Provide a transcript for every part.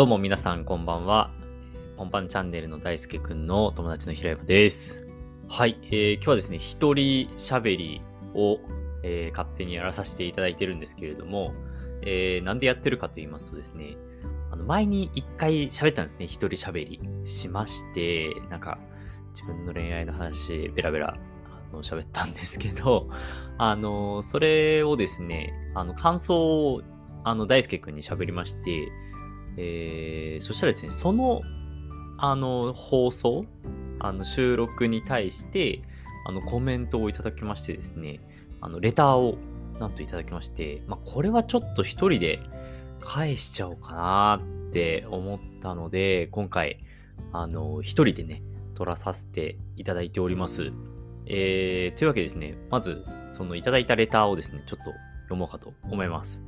どうも皆さんこんばんは。ポンパンチャンネルの大輔くんの友達の平山です。はい、えー今日はですね、一人喋りを、えー勝手にやらさせていただいてるんですけれども、えーなんでやってるかと言いますとですね、あの前に一回喋ったんですね、一人喋りしまして、なんか自分の恋愛の話、ベラベラあの喋ったんですけど、あの、それをですね、あの、感想を、あの、大輔くんに喋りまして、えーそしたらですね、その、あの、放送、あの、収録に対して、あの、コメントをいただきましてですね、あの、レターを、なんといただきまして、まあ、これはちょっと一人で返しちゃおうかなって思ったので、今回、あの、一人でね、撮らさせていただいております。えー、というわけでですね、まず、そのいただいたレターをですね、ちょっと読もうかと思います。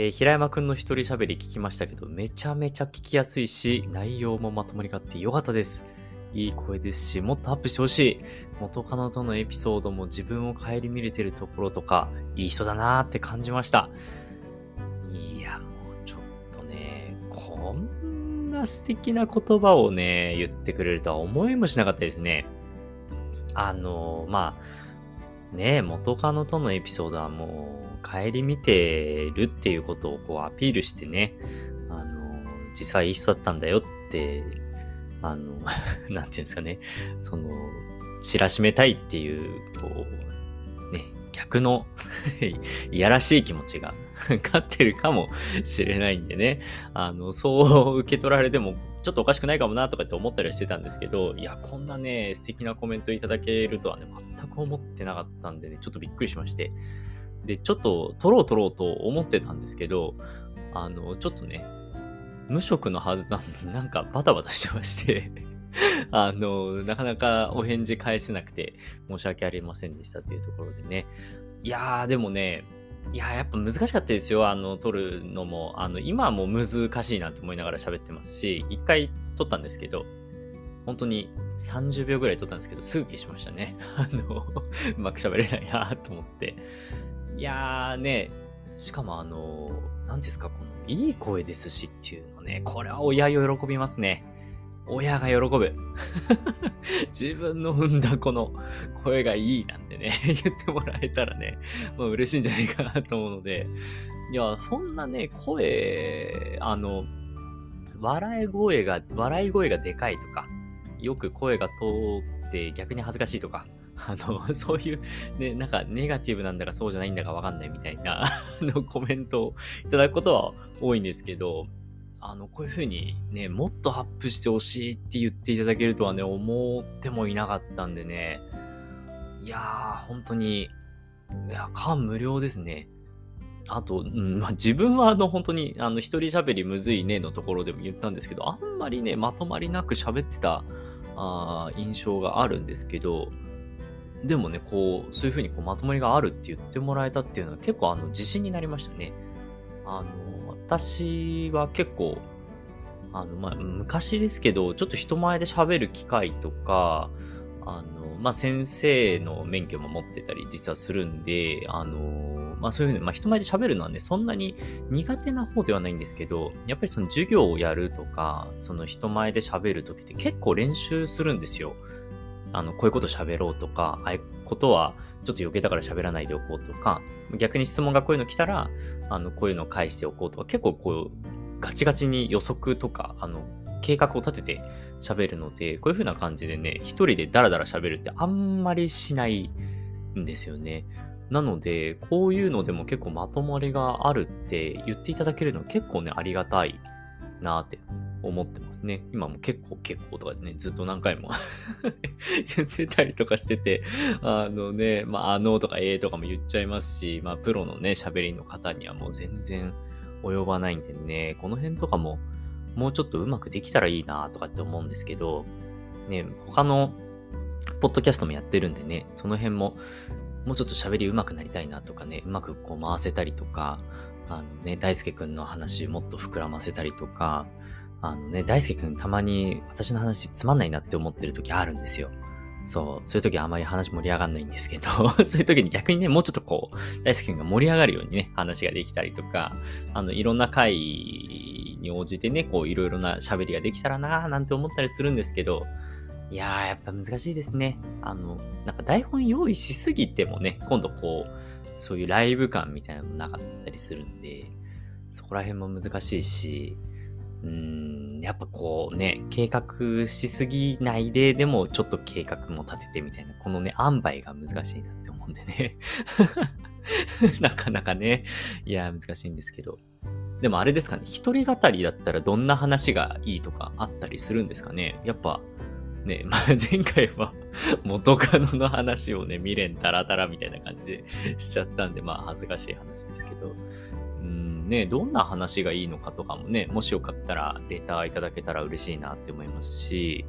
えー平山くんの一人喋り聞きましたけど、めちゃめちゃ聞きやすいし、内容もまとまりがあってよかったです。いい声ですし、もっとアップしてほしい。元カノとのエピソードも自分を顧みれてるところとか、いい人だなーって感じました。いや、もうちょっとね、こんな素敵な言葉をね、言ってくれるとは思いもしなかったですね。あの、まあ、ねえ元カノとのエピソードはもう、顧みてるっていうことをこうアピールしてね、あの、実際いい人だったんだよって、あの、なんていうんですかね、その、知らしめたいっていう、こう、ね、逆の いやらしい気持ちが 勝ってるかもしれないんでね、あの、そう受け取られても、ちょっとおかしくないかもなとかって思ったりはしてたんですけど、いや、こんなね、素敵なコメントいただけるとはね、全く思ってなかったんでね、ちょっとびっくりしまして。で、ちょっと取ろう取ろうと思ってたんですけど、あの、ちょっとね、無職のはずなのになんかバタバタしてまして、あの、なかなかお返事返せなくて申し訳ありませんでしたというところでね。いやー、でもね、いややっぱ難しかったですよ。あの、撮るのも。あの、今はもう難しいなと思いながら喋ってますし、一回撮ったんですけど、本当に30秒ぐらい撮ったんですけど、すぐ消しましたね。あの、うまく喋れないなと思って。いやーね、しかもあの、何ですか、この、いい声ですしっていうのね、これは親喜びますね。親が喜ぶ。自分の産んだ子の声がいいなんてね、言ってもらえたらね、まあ嬉しいんじゃないかなと思うので、いや、そんなね、声、あの、笑い声が、笑い声がでかいとか、よく声が通って逆に恥ずかしいとか、あの、そういう、ね、なんかネガティブなんだかそうじゃないんだかわかんないみたいな、あの、コメントをいただくことは多いんですけど、あの、こういう風にね、もっとアップしてほしいって言っていただけるとはね、思ってもいなかったんでね、いやー、本当に、いや、感無量ですね。あと、うんまあ、自分はあの本当にあの一人喋りむずいねのところでも言ったんですけど、あんまりね、まとまりなく喋ってたあ印象があるんですけど、でもね、こう、そういうふうにこうまとまりがあるって言ってもらえたっていうのは結構あの自信になりましたね。あの、私は結構、あの、まあ、昔ですけど、ちょっと人前で喋る機会とか、あの、まあ、先生の免許も持ってたり実はするんで、あの、まあ、そういうふうに、まあ、人前で喋るのはね、そんなに苦手な方ではないんですけど、やっぱりその授業をやるとか、その人前で喋るときって結構練習するんですよ。あの、こういうこと喋ろうとか、ああいうことはちょっと余計だから喋らないでおこうとか、逆に質問がこういうの来たら、あの、こういうのを返しておこうとか、結構こう、ガチガチに予測とか、あの、計画を立てて喋るので、こういう風な感じでね、一人でダラダラ喋るってあんまりしないんですよね。なので、こういうのでも結構まとまりがあるって言っていただけるの結構ね、ありがたいなって思ってますね。今も結構結構とかでね、ずっと何回も 言ってたりとかしてて、あのね、まあ、あのとかええとかも言っちゃいますし、まあ、プロのね、喋りの方にはもう全然及ばないんでね、この辺とかももうちょっとうまくできたらいいなとかって思うんですけど、ね、他のポッドキャストもやってるんでね、その辺ももうちょっと喋り上手くなりたいなとかね、うまくこう回せたりとか、あのね、大輔くんの話もっと膨らませたりとか、あのね、大輔くんたまに私の話つまんないなって思ってる時あるんですよ。そう、そういう時はあまり話盛り上がんないんですけど、そういう時に逆にね、もうちょっとこう、大輔くんが盛り上がるようにね、話ができたりとか、あの、いろんな回に応じてね、こういろいろな喋りができたらなーなんて思ったりするんですけど、いやー、やっぱ難しいですね。あの、なんか台本用意しすぎてもね、今度こう、そういうライブ感みたいなのもなかったりするんで、そこら辺も難しいし、うーん、やっぱこうね、計画しすぎないで、でもちょっと計画も立ててみたいな、このね、塩梅が難しいなって思うんでね。なかなかね、いや、難しいんですけど。でもあれですかね、一人語りだったらどんな話がいいとかあったりするんですかね？やっぱ、ね、まあ、前回は 元カノの話をね、未練タラタラみたいな感じでしちゃったんで、まあ恥ずかしい話ですけど、ね、どんな話がいいのかとかもね、もしよかったらレターいただけたら嬉しいなって思いますし、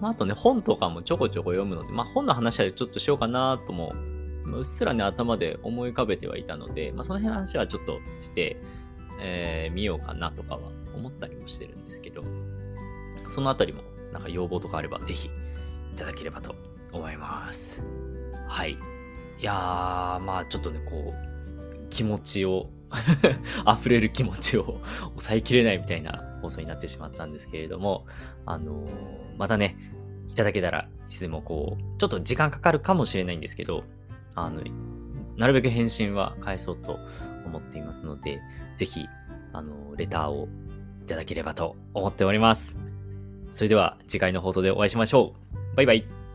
まあ、あとね、本とかもちょこちょこ読むので、まあ本の話はちょっとしようかなとも、うっすらね、頭で思い浮かべてはいたので、まあその辺の話はちょっとして、えー、見ようかなとかは思ったりもしてるんですけど、そのあたりもなんか要望とかあればぜひいただければと思います。はい。いやー、まあちょっとね、こう、気持ちを 溢れる気持ちを抑えきれないみたいな放送になってしまったんですけれども、あのーまたね、いただけたらいつでもこう、ちょっと時間かかるかもしれないんですけど、あの、なるべく返信は返そうと思っていますので、ぜひ、あの、レターをいただければと思っております。それでは次回の放送でお会いしましょう。バイバイ。